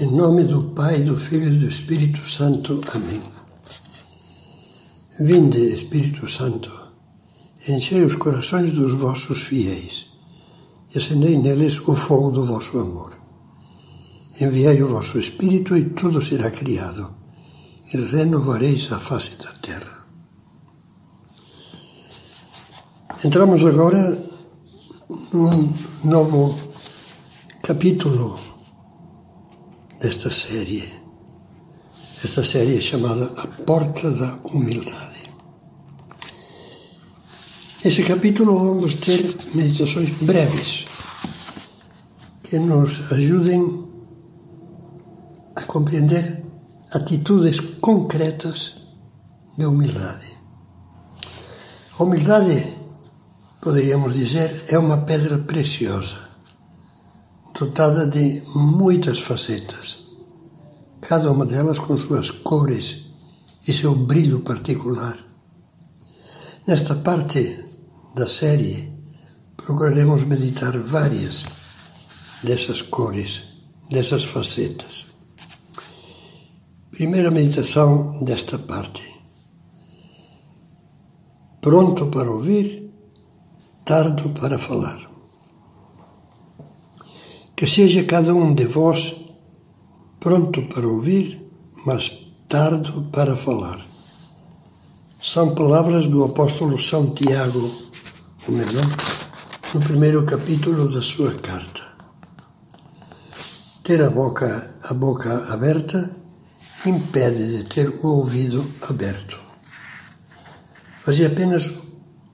Em nome do Pai, do Filho e do Espírito Santo. Amém. Vinde, Espírito Santo, enchei os corações dos vossos fiéis e acendei neles o fogo do vosso amor. Enviai o vosso Espírito e tudo será criado, e renovareis a face da terra. Entramos agora num novo capítulo desta série. Esta série é chamada A Porta da Humildade. Nesse capítulo vamos ter meditações breves que nos ajudem a compreender atitudes concretas de humildade. A humildade, poderíamos dizer, é uma pedra preciosa dotada de muitas facetas, cada uma delas com suas cores e seu brilho particular. Nesta parte da série, procuraremos meditar várias dessas cores, dessas facetas. Primeira meditação desta parte. Pronto para ouvir, tardo para falar que seja cada um de vós pronto para ouvir, mas tardo para falar. São palavras do apóstolo São Tiago, o menor, no primeiro capítulo da sua carta. Ter a boca, a boca aberta impede de ter o ouvido aberto. Fazia apenas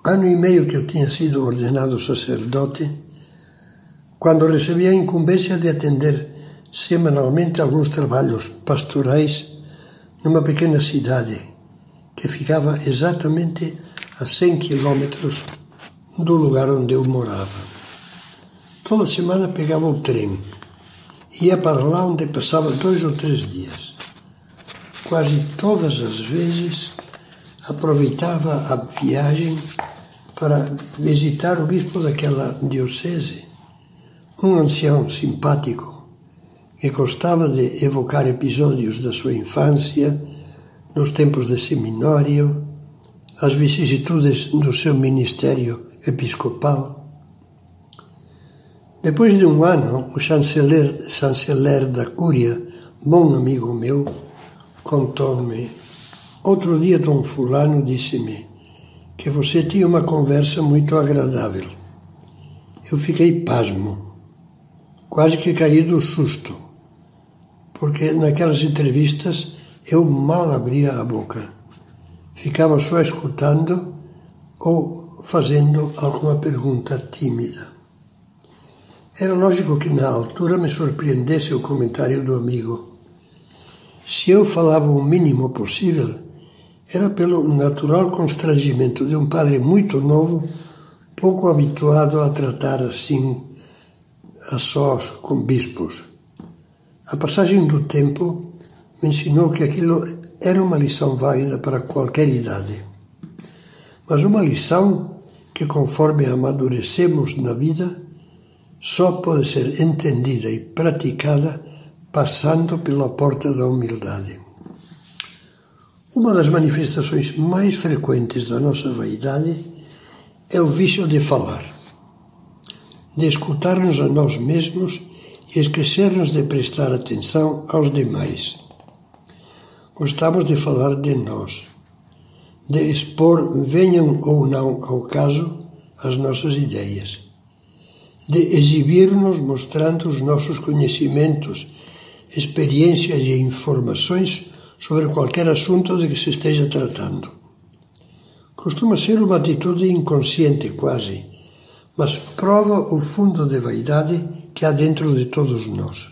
ano e meio que eu tinha sido ordenado sacerdote quando recebi a incumbência de atender semanalmente alguns trabalhos pastorais numa pequena cidade que ficava exatamente a 100 quilômetros do lugar onde eu morava. Toda semana pegava o trem, ia para lá onde passava dois ou três dias. Quase todas as vezes aproveitava a viagem para visitar o bispo daquela diocese um ancião simpático que gostava de evocar episódios da sua infância, nos tempos de seminário, as vicissitudes do seu ministério episcopal. Depois de um ano, o chanceler, chanceler da Cúria, bom amigo meu, contou-me: Outro dia, Dom Fulano disse-me que você tinha uma conversa muito agradável. Eu fiquei pasmo quase que caí do susto, porque naquelas entrevistas eu mal abria a boca. Ficava só escutando ou fazendo alguma pergunta tímida. Era lógico que na altura me surpreendesse o comentário do amigo. Se eu falava o mínimo possível, era pelo natural constrangimento de um padre muito novo, pouco habituado a tratar assim a sós com bispos. A passagem do tempo me ensinou que aquilo era uma lição válida para qualquer idade. Mas uma lição que, conforme amadurecemos na vida, só pode ser entendida e praticada passando pela porta da humildade. Uma das manifestações mais frequentes da nossa vaidade é o vício de falar de escutar-nos a nós mesmos e esquecer-nos de prestar atenção aos demais. Gostamos de falar de nós, de expor, venham ou não ao caso, as nossas ideias, de exibir-nos mostrando os nossos conhecimentos, experiências e informações sobre qualquer assunto de que se esteja tratando. Costuma ser uma atitude inconsciente quase mas prova o fundo de vaidade que há dentro de todos nós.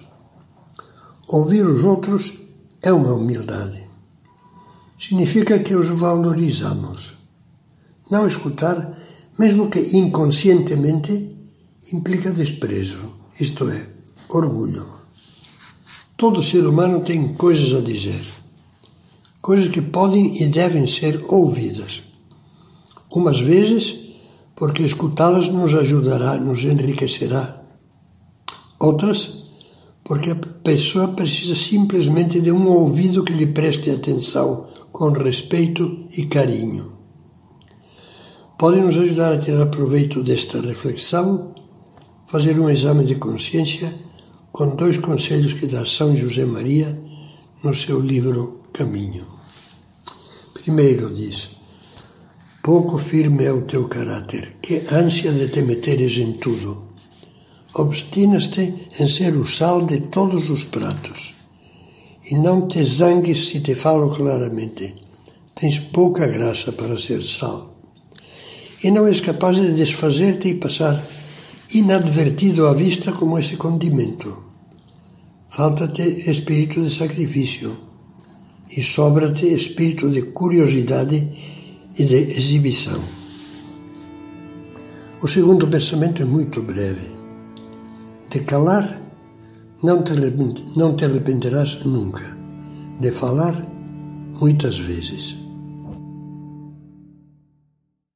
Ouvir os outros é uma humildade. Significa que os valorizamos. Não escutar, mesmo que inconscientemente, implica desprezo, isto é, orgulho. Todo ser humano tem coisas a dizer, coisas que podem e devem ser ouvidas. Umas vezes porque escutá-las nos ajudará, nos enriquecerá. Outras, porque a pessoa precisa simplesmente de um ouvido que lhe preste atenção com respeito e carinho. Pode nos ajudar a tirar proveito desta reflexão, fazer um exame de consciência com dois conselhos que dá São José Maria no seu livro Caminho. Primeiro diz: Pouco firme é o teu caráter, que ânsia de te meteres em tudo. Obstinas-te em ser o sal de todos os pratos. E não te zangues se te falo claramente. Tens pouca graça para ser sal. E não és capaz de desfazer-te e passar inadvertido à vista como esse condimento. Falta-te espírito de sacrifício e sobra-te espírito de curiosidade e de exibição. O segundo pensamento é muito breve. De calar, não te, não te arrependerás nunca. De falar, muitas vezes.